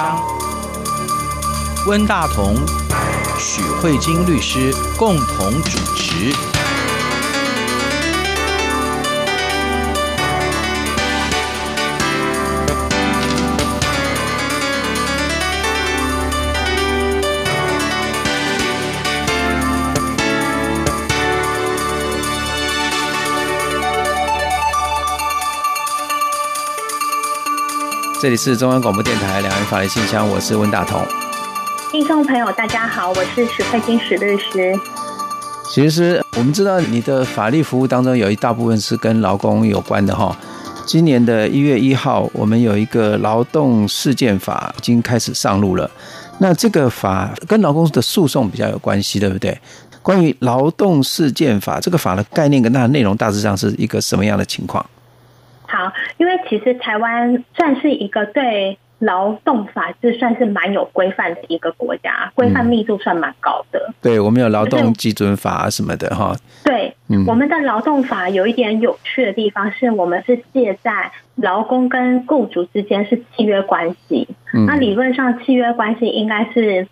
章，温大同、许慧晶律师共同主持。这里是中央广播电台两岸法律信箱，我是温大同。听众朋友，大家好，我是许慧金许律师。其实我们知道你的法律服务当中有一大部分是跟劳工有关的哈。今年的一月一号，我们有一个劳动事件法已经开始上路了。那这个法跟劳工的诉讼比较有关系，对不对？关于劳动事件法这个法的概念跟它的内容，大致上是一个什么样的情况？好，因为其实台湾算是一个对劳动法制算是蛮有规范的一个国家，规范密度算蛮高的。嗯、对，我们有劳动基准法什么的哈。对，嗯、我们的劳动法有一点有趣的地方，是我们是借在劳工跟雇主之间是契约关系。嗯、那理论上契约关系应该是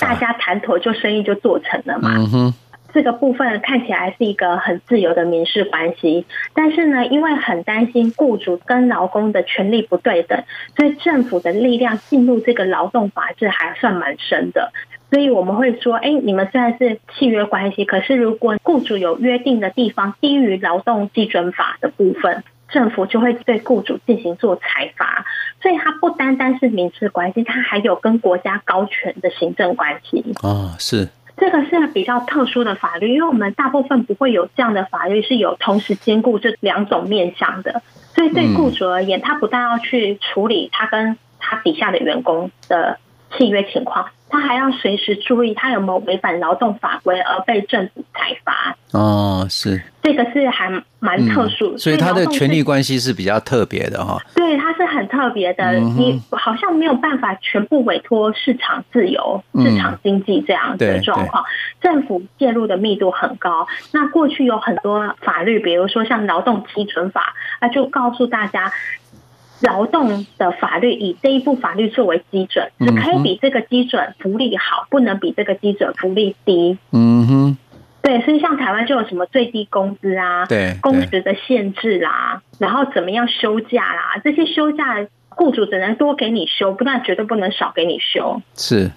大家谈妥就生意就做成了嘛。嗯哼。这个部分看起来是一个很自由的民事关系，但是呢，因为很担心雇主跟劳工的权利不对等，所以政府的力量进入这个劳动法制还算蛮深的。所以我们会说，哎，你们虽然是契约关系，可是如果雇主有约定的地方低于劳动基准法的部分，政府就会对雇主进行做裁罚。所以它不单单是民事关系，它还有跟国家高权的行政关系。哦，是。这个是比较特殊的法律，因为我们大部分不会有这样的法律是有同时兼顾这两种面向的，所以对雇主而言，他不但要去处理他跟他底下的员工的契约情况。他还要随时注意他有没有违反劳动法规而被政府裁罚。哦，是这个是还蛮特殊，嗯，所以他的权利关系是比较特别的哈。对，他是很特别的，嗯、你好像没有办法全部委托市场自由、嗯、市场经济这样的状况，政府介入的密度很高。那过去有很多法律，比如说像劳动基准法，那，就告诉大家。劳动的法律以这一部法律作为基准，只可以比这个基准福利好，不能比这个基准福利低。嗯哼，对，所以像台湾就有什么最低工资啊，对，工时的限制啦，然后怎么样休假啦，这些休假雇主只能多给你休，不但绝对不能少给你休。是。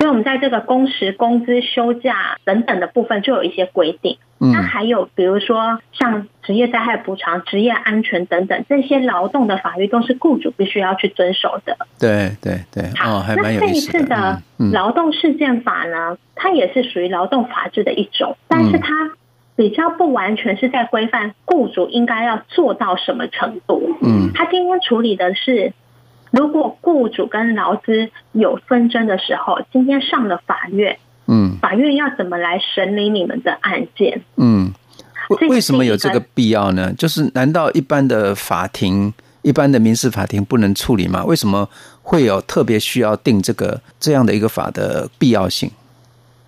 所以，我们在这个工时、工资、休假等等的部分，就有一些规定。嗯，那还有，比如说像职业灾害补偿、职业安全等等这些劳动的法律，都是雇主必须要去遵守的。对对对，好，哦、还蛮有意思的。那这一次的劳动事件法呢，嗯、它也是属于劳动法制的一种，但是它比较不完全是在规范雇主应该要做到什么程度。嗯，它今天处理的是。如果雇主跟劳资有纷争的时候，今天上了法院，嗯，法院要怎么来审理你们的案件？嗯，为为什么有这个必要呢？就是难道一般的法庭、一般的民事法庭不能处理吗？为什么会有特别需要定这个这样的一个法的必要性？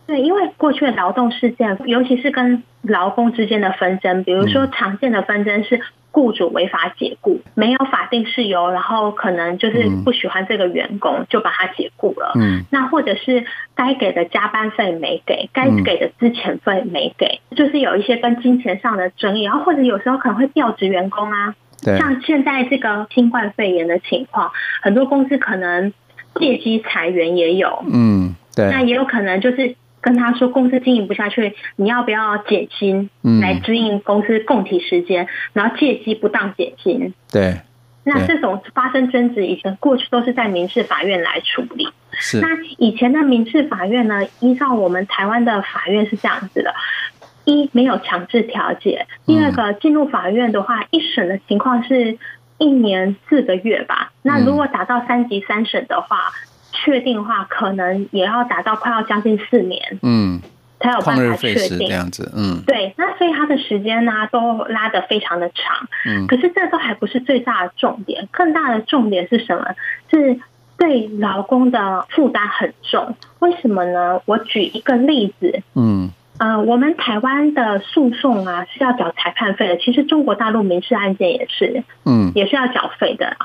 对，因为过去的劳动事件，尤其是跟劳工之间的纷争，比如说常见的纷争是。雇主违法解雇，没有法定事由，然后可能就是不喜欢这个员工，就把他解雇了。嗯，那或者是该给的加班费没给，该给的资遣费没给，就是有一些跟金钱上的争议，然后或者有时候可能会调职员工啊。对，像现在这个新冠肺炎的情况，很多公司可能借机裁员也有。嗯，对，那也有可能就是。跟他说公司经营不下去，你要不要减薪来支应公司供体时间？嗯、然后借机不当减薪。对，那这种发生争执，以前过去都是在民事法院来处理。是，那以前的民事法院呢？依照我们台湾的法院是这样子的：一没有强制调解；第二个进入法院的话，一审的情况是一年四个月吧。那如果打到三级三审的话。确定的话，可能也要达到快要将近四年，嗯，才有办法确定。这样子，嗯，对，那所以他的时间呢，都拉得非常的长，嗯，可是这都还不是最大的重点，更大的重点是什么？是对劳工的负担很重，为什么呢？我举一个例子，嗯，呃，我们台湾的诉讼啊是要缴裁判费的，其实中国大陆民事案件也是，嗯，也是要缴费的。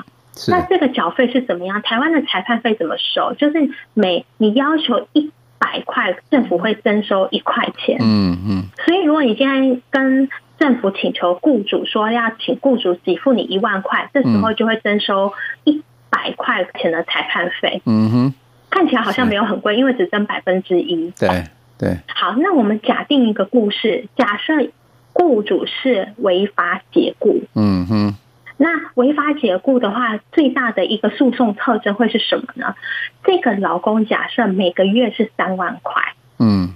那这个缴费是怎么样？台湾的裁判费怎么收？就是每你要求一百块，政府会征收一块钱。嗯嗯。所以如果你现在跟政府请求雇主说要请雇主给付你一万块，这时候就会征收一百块钱的裁判费。嗯哼。看起来好像没有很贵，因为只征百分之一。对对。好，那我们假定一个故事，假设雇主是违法解雇。嗯哼。那违法解雇的话，最大的一个诉讼特征会是什么呢？这个劳工假设每个月是三万块，嗯，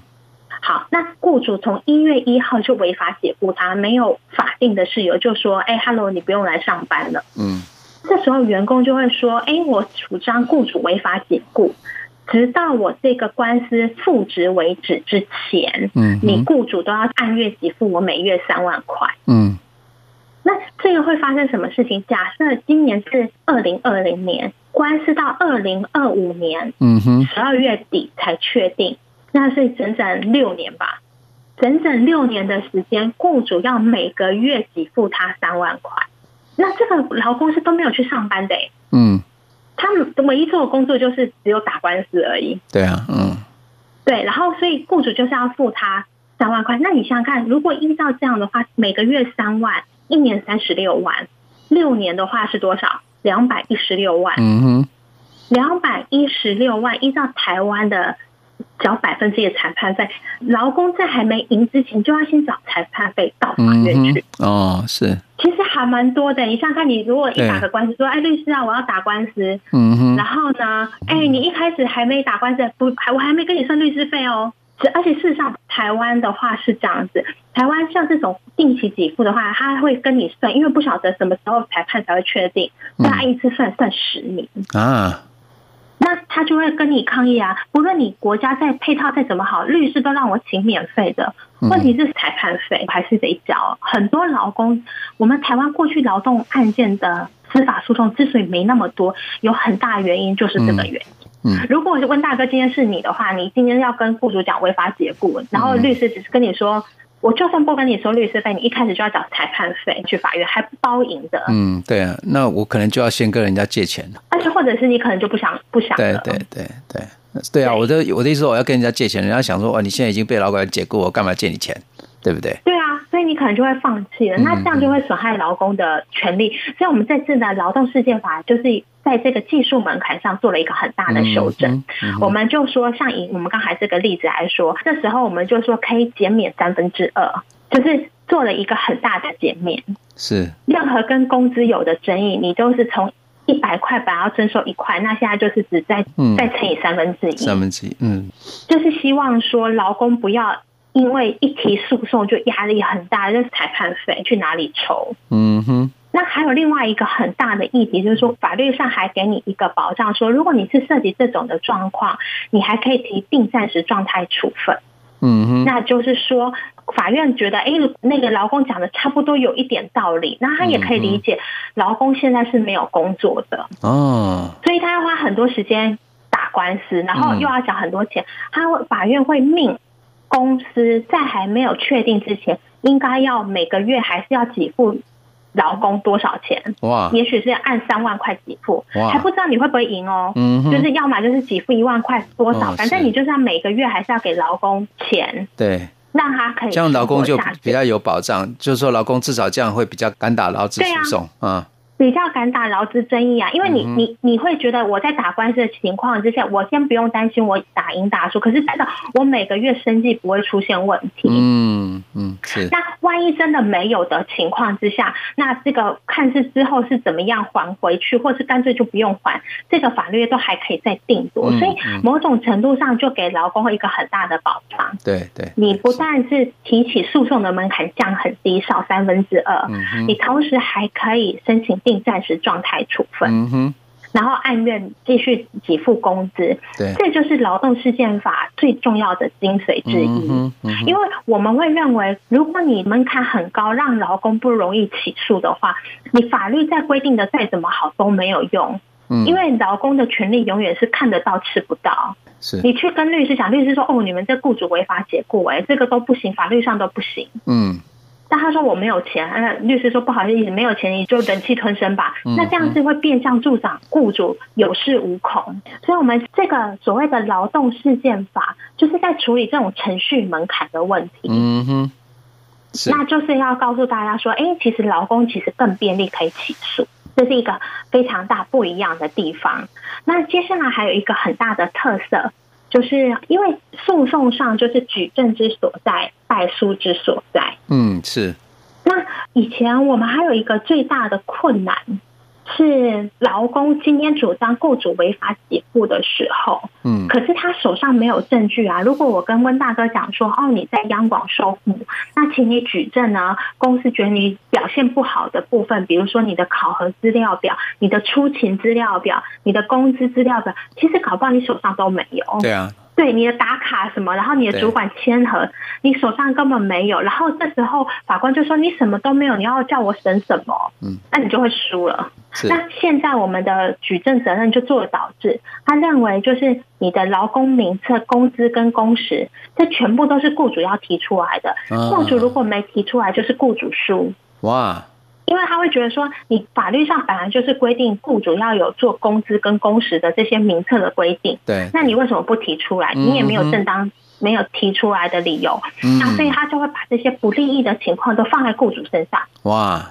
好，那雇主从一月一号就违法解雇他，没有法定的事由，就说，哎，Hello，你不用来上班了，嗯，这时候员工就会说，哎，我主张雇主违法解雇，直到我这个官司复职为止之前，嗯，你雇主都要按月给付我每月三万块，嗯。那这个会发生什么事情？假设今年是二零二零年，官司到二零二五年，嗯哼，十二月底才确定，那是整整六年吧？整整六年的时间，雇主要每个月给付他三万块，那这个劳工是都没有去上班的，嗯，他们唯一做的工作就是只有打官司而已。对啊，嗯，对，然后所以雇主就是要付他三万块。那你想想看，如果依照这样的话，每个月三万。一年三十六万，六年的话是多少？两百一十六万。嗯哼，两百一十六万，依照台湾的缴百分之一的裁判费，劳工在还没赢之前就要先缴裁判费到法院去。嗯。哦，是。其实还蛮多的。你想想看，你如果一打个官司说，哎，律师啊，我要打官司。嗯哼。然后呢，哎，你一开始还没打官司，不，还我还没跟你算律师费哦。而且事实上，台湾的话是这样子。台湾像这种定期给付的话，他会跟你算，因为不晓得什么时候裁判才会确定，那按一次算算十年啊。那他就会跟你抗议啊！不论你国家再配套再怎么好，律师都让我请免费的。问题是裁判费还是得交。很多劳工，我们台湾过去劳动案件的司法诉讼之所以没那么多，有很大原因就是这个原因。嗯，如果问大哥今天是你的话，你今天要跟雇主讲违法解雇，然后律师只是跟你说，我就算不跟你收律师费，你一开始就要找裁判费去法院，还不包赢的。嗯，对啊，那我可能就要先跟人家借钱了。而且或者是你可能就不想不想。对对对对对啊！我的我的意思说，我要跟人家借钱，人家想说，哦，你现在已经被老板解雇，我干嘛借你钱？对不对？对你可能就会放弃了，那这样就会损害劳工的权利。所以我们这次的劳动事件法就是在这个技术门槛上做了一个很大的修正。我们就说，像以我们刚才这个例子来说，这时候我们就说可以减免三分之二，就是做了一个很大的减免。是任何跟工资有的争议，你都是从一百块本来要征收一块，那现在就是只再再乘以三分之一，三分之一，嗯，就是希望说劳工不要。因为一提诉讼就压力很大，就是裁判费去哪里筹？嗯哼。那还有另外一个很大的议题，就是说法律上还给你一个保障，说如果你是涉及这种的状况，你还可以提定暂时状态处分。嗯哼。那就是说，法院觉得，哎，那个劳工讲的差不多有一点道理，那他也可以理解，劳工现在是没有工作的。哦。所以他要花很多时间打官司，然后又要缴很多钱，他会法院会命。公司在还没有确定之前，应该要每个月还是要给付劳工多少钱？哇，也许是按三万块给付，还不知道你会不会赢哦。嗯，就是要么就是给付一万块多少，反正你就是要每个月还是要给劳工钱，对，让他可以这样劳工就比较有保障，就是说劳工至少这样会比较敢打劳资诉讼啊。比较敢打劳资争议啊，因为你你你会觉得我在打官司的情况之下，我先不用担心我打赢打输，可是真的我每个月生计不会出现问题。嗯嗯，是。那万一真的没有的情况之下，那这个看是之后是怎么样还回去，或是干脆就不用还，这个法律都还可以再定夺。所以某种程度上就给劳工一个很大的保障。对对，你不但是提起诉讼的门槛降很低，少三分之二，你同时还可以申请定暂时状态处分，嗯哼，然后按月继续给付工资，对，这就是劳动事件法最重要的精髓之一。嗯嗯、因为我们会认为，如果你门槛很高，让劳工不容易起诉的话，你法律再规定的再怎么好都没有用。嗯，因为劳工的权利永远是看得到吃不到。是，你去跟律师讲，律师说：“哦，你们这雇主违法解雇，哎，这个都不行，法律上都不行。”嗯。但他说我没有钱，那律师说不好意思，没有钱你就忍气吞声吧。那这样子会变相助长雇主有恃无恐。所以，我们这个所谓的劳动事件法，就是在处理这种程序门槛的问题。嗯哼，那就是要告诉大家说，哎，其实劳工其实更便利可以起诉，这是一个非常大不一样的地方。那接下来还有一个很大的特色。就是因为诉讼上就是举证之所在，败诉之所在。嗯，是。那以前我们还有一个最大的困难。是劳工今天主张雇主违法解雇的时候，嗯，可是他手上没有证据啊。如果我跟温大哥讲说，哦，你在央广受雇，那请你举证呢？公司觉得你表现不好的部分，比如说你的考核资料表、你的出勤资料表、你的工资资料表，其实搞不好你手上都没有。对啊。对你的打卡什么，然后你的主管签核，你手上根本没有，然后这时候法官就说你什么都没有，你要叫我审什么？嗯，那你就会输了。那现在我们的举证责任就做了导致，他认为就是你的劳工名册、工资跟工时，这全部都是雇主要提出来的，雇主如果没提出来，就是雇主输。哇。因为他会觉得说，你法律上本来就是规定雇主要有做工资跟工时的这些名册的规定，对，那你为什么不提出来？你也没有正当没有提出来的理由，嗯，那所以他就会把这些不利益的情况都放在雇主身上。哇，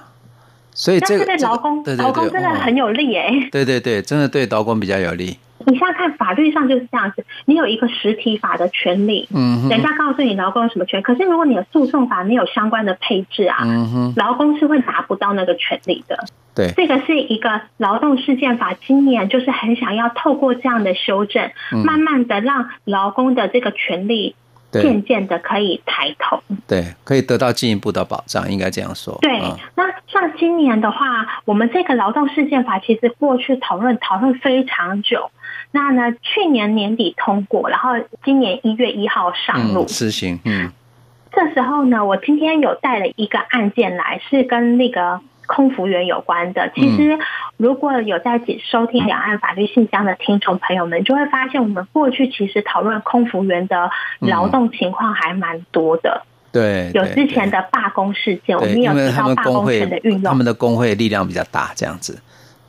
所以这个对劳工，劳工真的很有利哎，对对对，真的对劳工比较有利。你现在看法律上就是这样子，你有一个实体法的权利，嗯，人家告诉你劳工有什么权，可是如果你的诉讼法没有相关的配置啊，嗯哼，劳工是会拿不到那个权利的。对，这个是一个劳动事件法，今年就是很想要透过这样的修正，嗯、慢慢的让劳工的这个权利渐渐的可以抬头，对，可以得到进一步的保障，应该这样说。对，嗯、那像今年的话，我们这个劳动事件法其实过去讨论讨论非常久。那呢？去年年底通过，然后今年一月一号上路施行。嗯，这时候呢，我今天有带了一个案件来，是跟那个空服员有关的。其实，如果有在收听两岸法律信箱的听众朋友们，就会发现我们过去其实讨论空服员的劳动情况还蛮多的。对，有之前的罢工事件，我们有提到罢工权的运用，他们的工会力量比较大，这样子。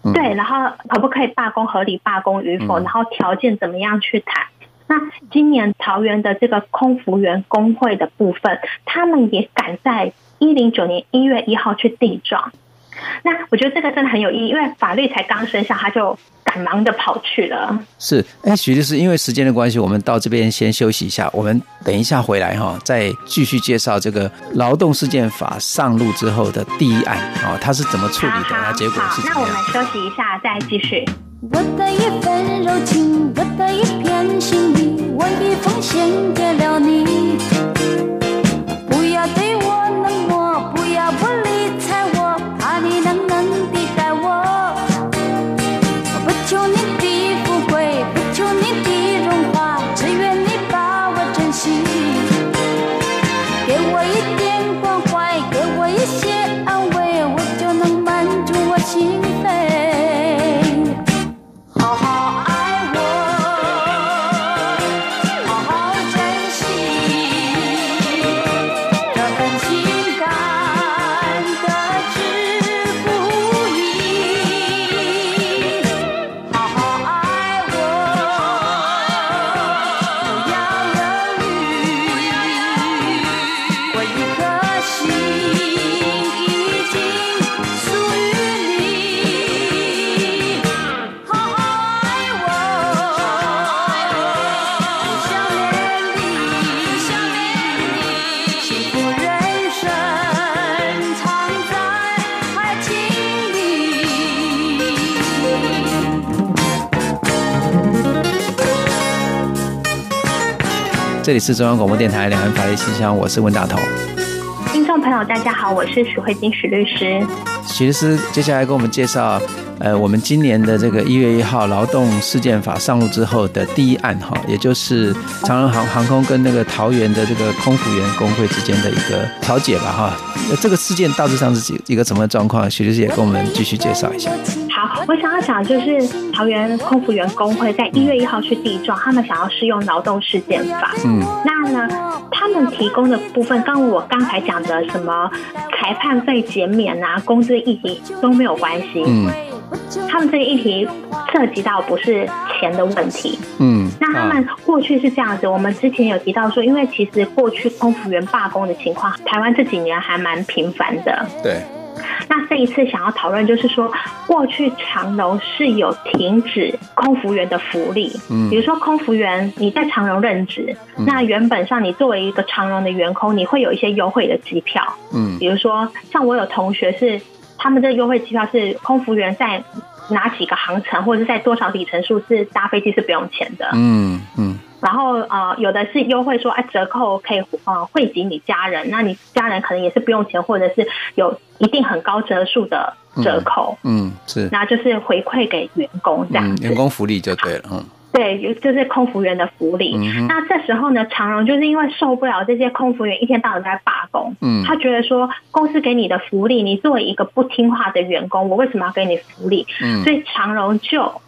嗯、对，然后可不可以罢工？合理罢工与否？然后条件怎么样去谈？嗯、那今年桃园的这个空服员工会的部分，他们也赶在一零九年一月一号去递状。那我觉得这个真的很有意义，因为法律才刚生效，他就赶忙的跑去了。是，哎，徐律师，因为时间的关系，我们到这边先休息一下。我们等一下回来哈，再继续介绍这个劳动事件法上路之后的第一案啊，它是怎么处理的？那结果是怎么样？那我们休息一下，再继续。我的一份柔情，我的一片心意，我已奉献给了你。这里是中央广播电台两岸法律信箱，我是温大同。听众朋友，大家好，我是许慧金许律师。许律师接下来给我们介绍，呃，我们今年的这个一月一号劳动事件法上路之后的第一案哈，也就是长荣航航空跟那个桃园的这个空服员工会之间的一个调解吧哈。那这个事件大致上是几一个什么状况？许律师也跟我们继续介绍一下。我想要讲就是桃园空服员工会在一月一号去地状，他们想要适用劳动事件法。嗯，那呢，他们提供的部分，刚我刚才讲的什么裁判费减免啊，工资议题都没有关系。嗯，他们这个议题涉及到不是钱的问题。嗯，那他们过去是这样子，我们之前有提到说，因为其实过去空服员罢工的情况，台湾这几年还蛮频繁的。对。那这一次想要讨论，就是说，过去长荣是有停止空服员的福利，嗯，比如说空服员你在长荣任职，那原本上你作为一个长荣的员工，你会有一些优惠的机票，嗯，比如说像我有同学是，他们的优惠机票是空服员在哪几个航程或者是在多少里程数是搭飞机是不用钱的，嗯嗯。然后呃，有的是优惠说，哎，折扣可以呃惠及你家人，那你家人可能也是不用钱，或者是有一定很高折数的折扣，嗯，嗯，是，那就是回馈给员工这样员工福利就对了，嗯，对，就是空服员的福利。嗯，那这时候呢，长荣就是因为受不了这些空服员一天到晚在罢工，嗯，他觉得说公司给你的福利，你作为一个不听话的员工，我为什么要给你福利？嗯，所以长荣就。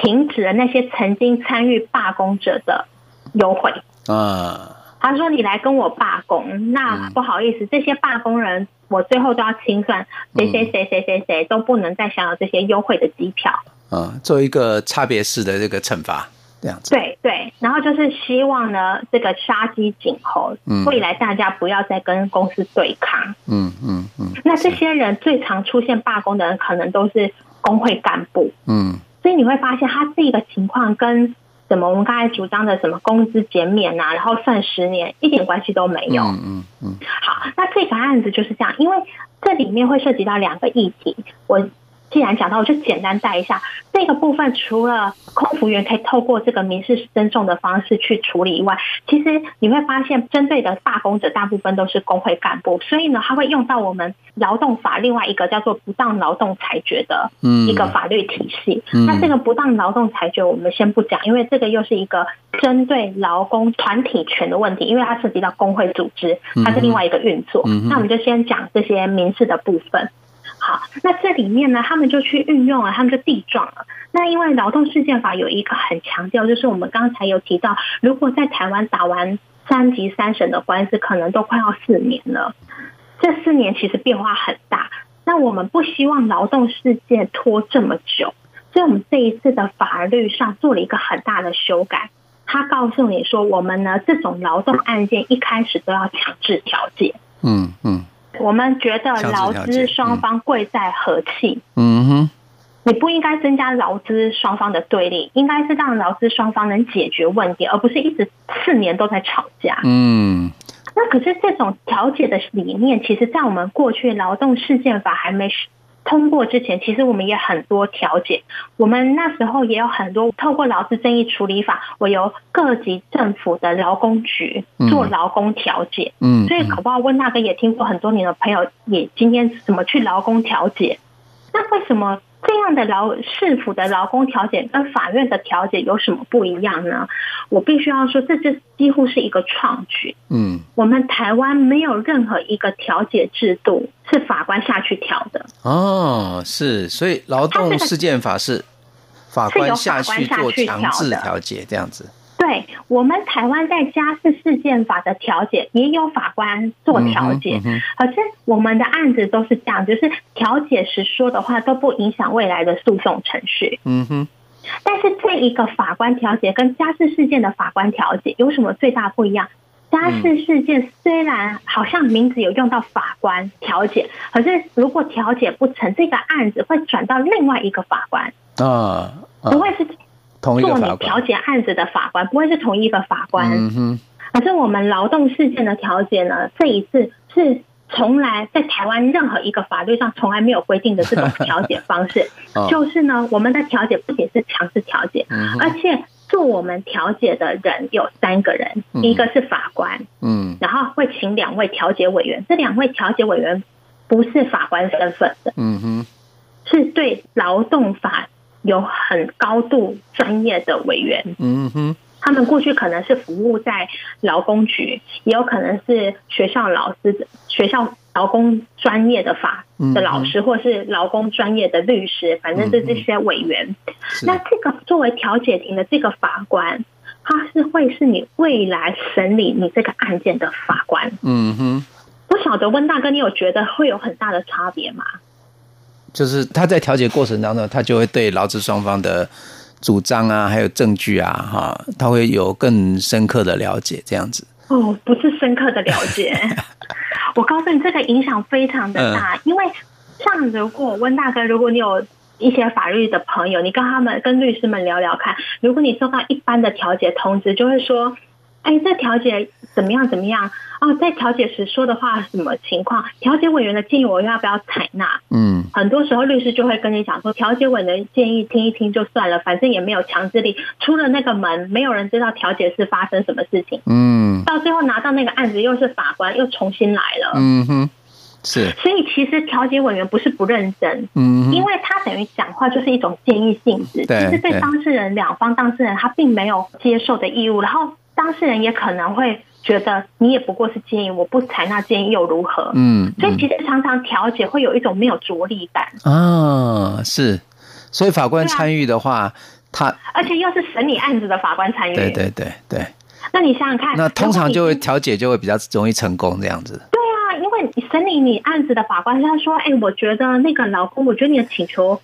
停止了那些曾经参与罢工者的优惠啊！他说：“你来跟我罢工，那不好意思，这些罢工人我最后都要清算，谁谁谁谁谁谁都不能再享有这些优惠的机票。”啊，做一个差别式的这个惩罚，这样子。对对，然后就是希望呢，这个杀鸡儆猴，未来大家不要再跟公司对抗。嗯嗯嗯。那这些人最常出现罢工的人，可能都是工会干部。嗯。所以你会发现，他这个情况跟什么我们刚才主张的什么工资减免啊，然后算十年一点关系都没有。嗯嗯嗯。好，那这个案子就是这样，因为这里面会涉及到两个议题，我。既然讲到，我就简单带一下这个部分。除了空服员可以透过这个民事诉讼的方式去处理以外，其实你会发现，针对的罢工者大部分都是工会干部，所以呢，他会用到我们劳动法另外一个叫做不当劳动裁决的一个法律体系。那这个不当劳动裁决我们先不讲，因为这个又是一个针对劳工团体权的问题，因为它涉及到工会组织，它是另外一个运作。那我们就先讲这些民事的部分。好，那这里面呢，他们就去运用了，他们就地状了。那因为劳动事件法有一个很强调，就是我们刚才有提到，如果在台湾打完三级三审的官司，可能都快要四年了。这四年其实变化很大，那我们不希望劳动事件拖这么久，所以我们这一次的法律上做了一个很大的修改。他告诉你说，我们呢这种劳动案件一开始都要强制调解。嗯嗯。我们觉得劳资双方贵在和气。嗯哼，你不应该增加劳资双方的对立，应该是让劳资双方能解决问题，而不是一直四年都在吵架。嗯，那可是这种调解的理念，其实在我们过去劳动事件法还没通过之前，其实我们也很多调解。我们那时候也有很多透过劳资争议处理法，我由各级政府的劳工局做劳工调解。嗯，所以搞不好温大哥也听过很多年的朋友也今天怎么去劳工调解？那为什么？这样的劳市府的劳工调解跟法院的调解有什么不一样呢？我必须要说，这这几乎是一个创举。嗯，我们台湾没有任何一个调解制度是法官下去调的。哦，是，所以劳动事件法是法官下去做强制调解这样子。对，我们台湾在家事事件法的调解也有法官做调解，可、是我们的案子都是这样，就是调解时说的话都不影响未来的诉讼程序。嗯哼，但是这一个法官调解跟家事事件的法官调解有什么最大不一样？家事事件虽然好像名字有用到法官调解，可是如果调解不成，这个案子会转到另外一个法官啊，啊不会是。做你调解案子的法官不会是同一个法官，嗯哼。可是我们劳动事件的调解呢，这一次是从来在台湾任何一个法律上从来没有规定的这种调解方式。就是呢，我们的调解不仅是强制调解，而且做我们调解的人有三个人，一个是法官，嗯，然后会请两位调解委员，这两位调解委员不是法官身份的，嗯哼，是对劳动法。有很高度专业的委员，嗯哼，他们过去可能是服务在劳工局，也有可能是学校老师、学校劳工专业的法的老师，或是劳工专业的律师，反正是这些委员。那这个作为调解庭的这个法官，他是会是你未来审理你这个案件的法官。嗯哼，不晓得温大哥，你有觉得会有很大的差别吗？就是他在调解过程当中，他就会对劳资双方的主张啊，还有证据啊，哈，他会有更深刻的了解，这样子。哦，不是深刻的了解。我告诉你，这个影响非常的大，因为像如果温大哥，如果你有一些法律的朋友，你跟他们跟律师们聊聊看，如果你收到一般的调解通知，就会说。哎，这调解怎么样？怎么样？哦，在调解时说的话什么情况？调解委员的建议我要不要采纳？嗯，很多时候律师就会跟你讲说，调解委员的建议听一听就算了，反正也没有强制力。出了那个门，没有人知道调解是发生什么事情。嗯，到最后拿到那个案子，又是法官又重新来了。嗯哼，是。所以其实调解委员不是不认真，嗯，因为他等于讲话就是一种建议性质，其实对当事人两方当事人他并没有接受的义务，然后。当事人也可能会觉得你也不过是建议，我不采纳建议又如何？嗯，所以其实常常调解会有一种没有着力感啊，是，所以法官参与的话，他而且又是审理案子的法官参与，对对对对。那你想想看，那通常就会调解就会比较容易成功这样子。对啊，因为你审理你案子的法官他说：“哎，我觉得那个老公，我觉得你的请求。”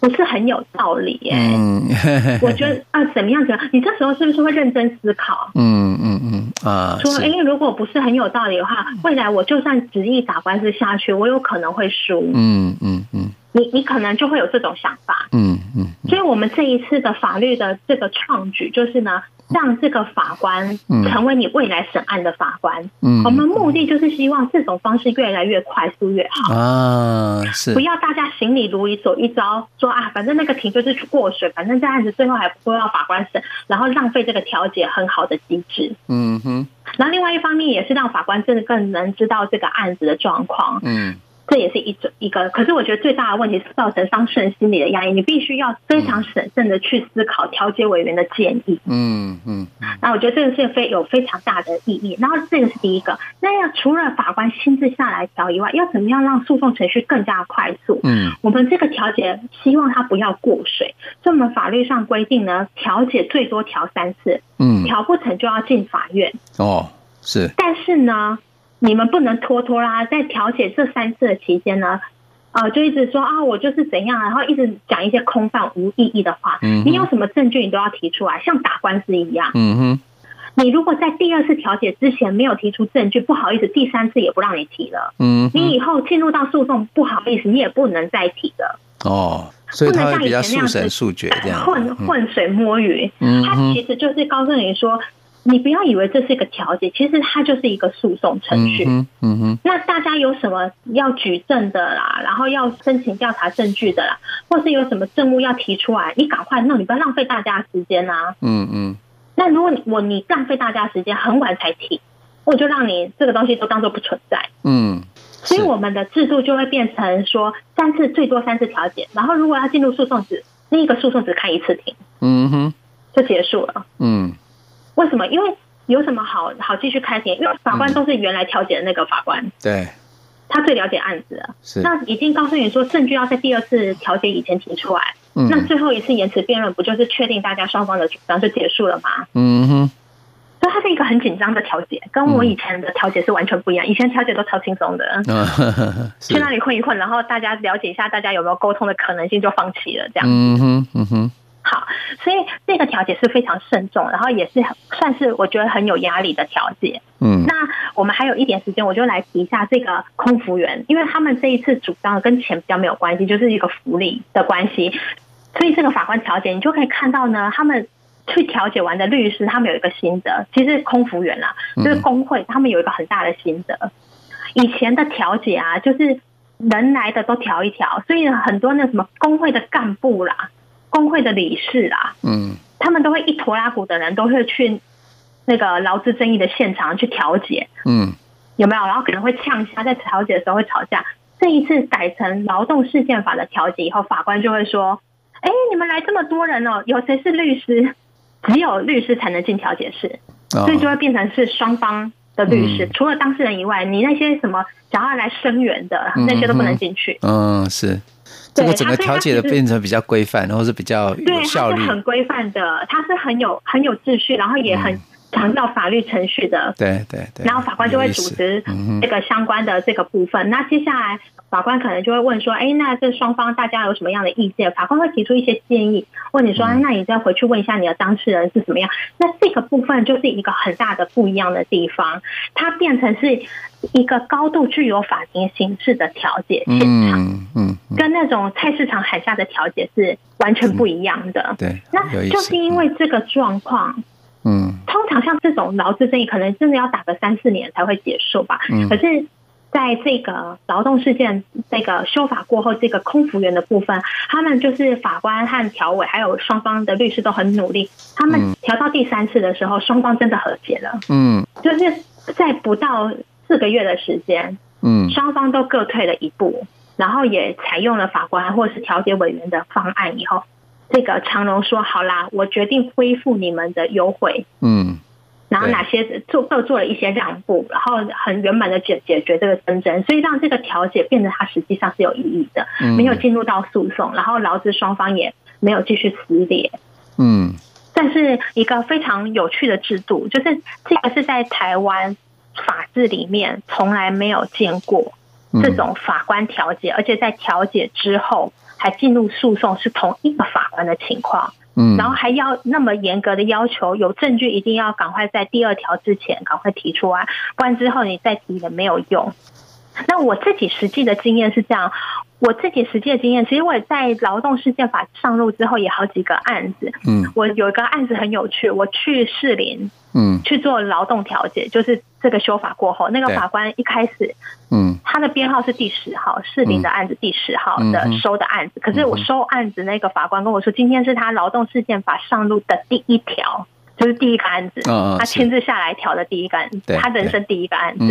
不是很有道理耶、欸。嗯，我觉得 啊，怎么样？怎么样？你这时候是不是会认真思考？嗯嗯嗯啊，说，哎，如果不是很有道理的话，未来我就算执意打官司下去，我有可能会输。嗯嗯嗯，你你可能就会有这种想法。嗯嗯，所以我们这一次的法律的这个创举，就是呢。让这个法官成为你未来审案的法官。嗯，我们目的就是希望这种方式越来越快速越好啊，是不要大家行礼如仪走一遭，说啊，反正那个庭就是去过水，反正这案子最后还不会要法官审，然后浪费这个调解很好的机制。嗯哼，然后另外一方面也是让法官真的更能知道这个案子的状况。嗯。这也是一种一个，可是我觉得最大的问题是造成当事人心理的压抑。你必须要非常审慎的去思考调解委员的建议。嗯嗯。那我觉得这个是非有非常大的意义。然后这个是第一个。那要除了法官亲自下来调以外，要怎么样让诉讼程序更加快速？嗯。我们这个调解希望它不要过水，所以我们法律上规定呢，调解最多调三次。嗯。调不成就要进法院。哦，是。但是呢。你们不能拖拖拉，在调解这三次的期间呢，呃，就一直说啊，我就是怎样，然后一直讲一些空泛无意义的话。嗯，你有什么证据，你都要提出来，像打官司一样。嗯哼。你如果在第二次调解之前没有提出证据，不好意思，第三次也不让你提了。嗯。你以后进入到诉讼，不好意思，你也不能再提了。哦，所以他会比较速审速决这样。混混水摸鱼。嗯。他其实就是告诉你说。你不要以为这是一个调解，其实它就是一个诉讼程序。嗯嗯哼。那大家有什么要举证的啦，然后要申请调查证据的啦，或是有什么证物要提出来，你赶快弄，你不要浪费大家时间啊。嗯嗯。那如果你我你浪费大家时间，很晚才提，我就让你这个东西都当做不存在。嗯。所以我们的制度就会变成说，三次最多三次调解，然后如果要进入诉讼只那一个诉讼只开一次庭。嗯哼。就结束了。嗯。为什么？因为有什么好好继续开庭？因为法官都是原来调解的那个法官，对，他最了解案子了。是，那已经告诉你说证据要在第二次调解以前提出来。嗯，那最后一次延迟辩论不就是确定大家双方的主张就结束了吗？嗯哼。所以它是一个很紧张的调解，跟我以前的调解是完全不一样。以前调解都超轻松的，去那里混一混，然后大家了解一下大家有没有沟通的可能性，就放弃了这样。嗯哼，嗯哼。好，所以这个调解是非常慎重，然后也是算是我觉得很有压力的调解。嗯，那我们还有一点时间，我就来提一下这个空服员，因为他们这一次主张跟钱比较没有关系，就是一个福利的关系。所以这个法官调解，你就可以看到呢，他们去调解完的律师，他们有一个心得，其实空服员啦，就是工会，他们有一个很大的心得。以前的调解啊，就是人来的都调一调，所以很多那什么工会的干部啦。工会的理事啊，嗯，他们都会一拖拉股的人都会去那个劳资争议的现场去调解，嗯，有没有？然后可能会呛下，在调解的时候会吵架。这一次改成劳动事件法的调解以后，法官就会说：“哎，你们来这么多人哦，有谁是律师？只有律师才能进调解室，所以就会变成是双方的律师，嗯、除了当事人以外，你那些什么想要来声援的、嗯、那些都不能进去。嗯，是。这个整个调解的变成比较规范，然后是比较有效率。对，它是很规范的，它是很有很有秩序，然后也很强调法律程序的。对对对。然后法官就会组织这个相关的这个部分。那接下来法官可能就会问说：“哎，那这双方大家有什么样的意见？”法官会提出一些建议，问你说：“那你再回去问一下你的当事人是怎么样？”那这个部分就是一个很大的不一样的地方，它变成是。一个高度具有法庭形式的调解现场，嗯，嗯，嗯，跟那种菜市场喊下的调解是完全不一样的。嗯、对，那就是因为这个状况，嗯，通常像这种劳资争议，可能真的要打个三四年才会结束吧。嗯，可是在这个劳动事件这个修法过后，这个空服员的部分，他们就是法官和调委还有双方的律师都很努力，他们调到第三次的时候，双方真的和解了。嗯，就是在不到。四个月的时间，嗯，双方都各退了一步，然后也采用了法官或是调解委员的方案以后，这个长荣说好啦，我决定恢复你们的优惠，嗯，然后哪些做各做了一些让步，然后很圆满的解解决这个纷争，所以让这个调解变得它实际上是有意义的，没有进入到诉讼，然后劳资双方也没有继续撕裂，嗯，但是一个非常有趣的制度，就是这个是在台湾。法治里面从来没有见过这种法官调解，而且在调解之后还进入诉讼是同一个法官的情况，嗯，然后还要那么严格的要求，有证据一定要赶快在第二条之前赶快提出来，不然之后你再提也没有用。那我自己实际的经验是这样。我自己实际的经验，其实我也在劳动事件法上路之后，也好几个案子。嗯，我有一个案子很有趣，我去士林，嗯，去做劳动调解，就是这个修法过后，那个法官一开始，嗯，他的编号是第十号，士林的案子第十号的收的案子。可是我收案子那个法官跟我说，今天是他劳动事件法上路的第一条。就是第一个案子，他亲自下来调的第一个案子，他人生第一个案子。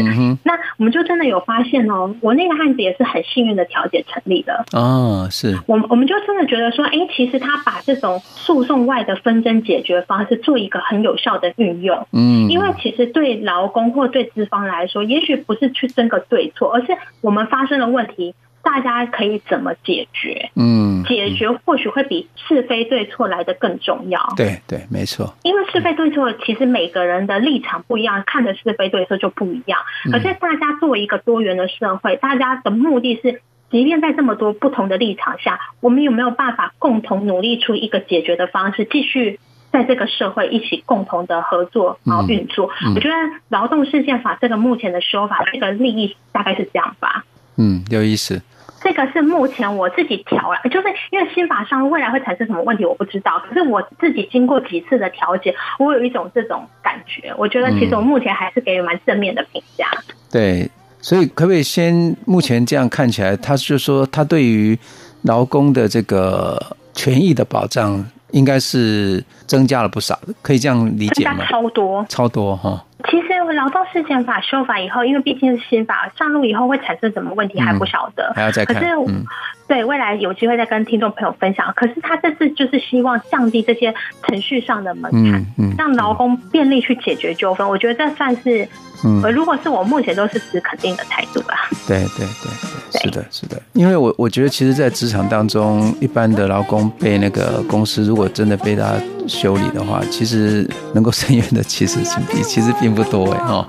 那我们就真的有发现哦，我那个案子也是很幸运的调解成立的。哦，是。我我们就真的觉得说，哎，其实他把这种诉讼外的纷争解决方式做一个很有效的运用。嗯，因为其实对劳工或对资方来说，也许不是去争个对错，而是我们发生了问题。大家可以怎么解决？嗯，解决或许会比是非对错来的更重要。对对，没错。因为是非对错，其实每个人的立场不一样，看的是非对错就不一样。可是大家作为一个多元的社会，大家的目的是，即便在这么多不同的立场下，我们有没有办法共同努力出一个解决的方式，继续在这个社会一起共同的合作，然后运作？我觉得劳动事件法这个目前的修法，这个利益大概是这样吧。嗯，有意思。这个是目前我自己调了，就是因为新法上未来会产生什么问题，我不知道。可是我自己经过几次的调解，我有一种这种感觉。我觉得其实我目前还是给予蛮正面的评价。嗯。对，所以可不可以先目前这样看起来，他就说他对于劳工的这个权益的保障，应该是增加了不少，可以这样理解吗？超多，超多哈。其实劳动事件法修法以后，因为毕竟是新法上路以后，会产生什么问题还不晓得，还要再看。可是，嗯、对未来有机会再跟听众朋友分享。可是他这次就是希望降低这些程序上的门槛，让劳工便利去解决纠纷。我觉得这算是，嗯，如果是我目前都是持肯定的态度啦。对对对对，是的，是的。因为我我觉得，其实，在职场当中，一般的劳工被那个公司如果真的被他修理的话，其实能够伸冤的其实比其实并不多哎哦。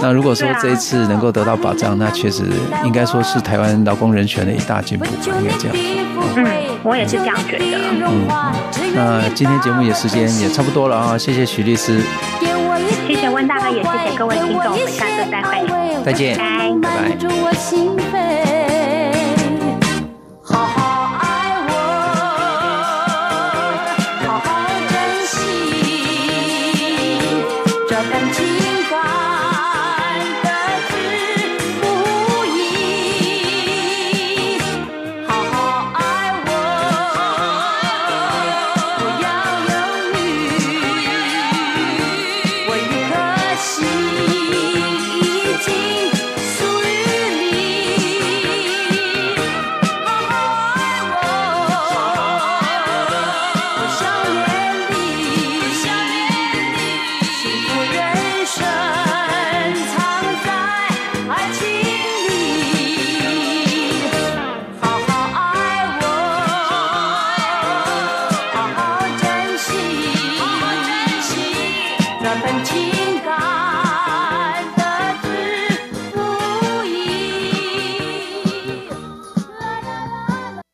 那如果说这一次能够得到保障，那确实应该说是台湾劳工人权的一大进步吧，应该这样。嗯，我也是这样觉得。嗯，那今天节目也时间也差不多了啊，谢谢许律师，谢谢温大哥，也谢谢各位听众，我们下次再会，再见，拜拜。这感情。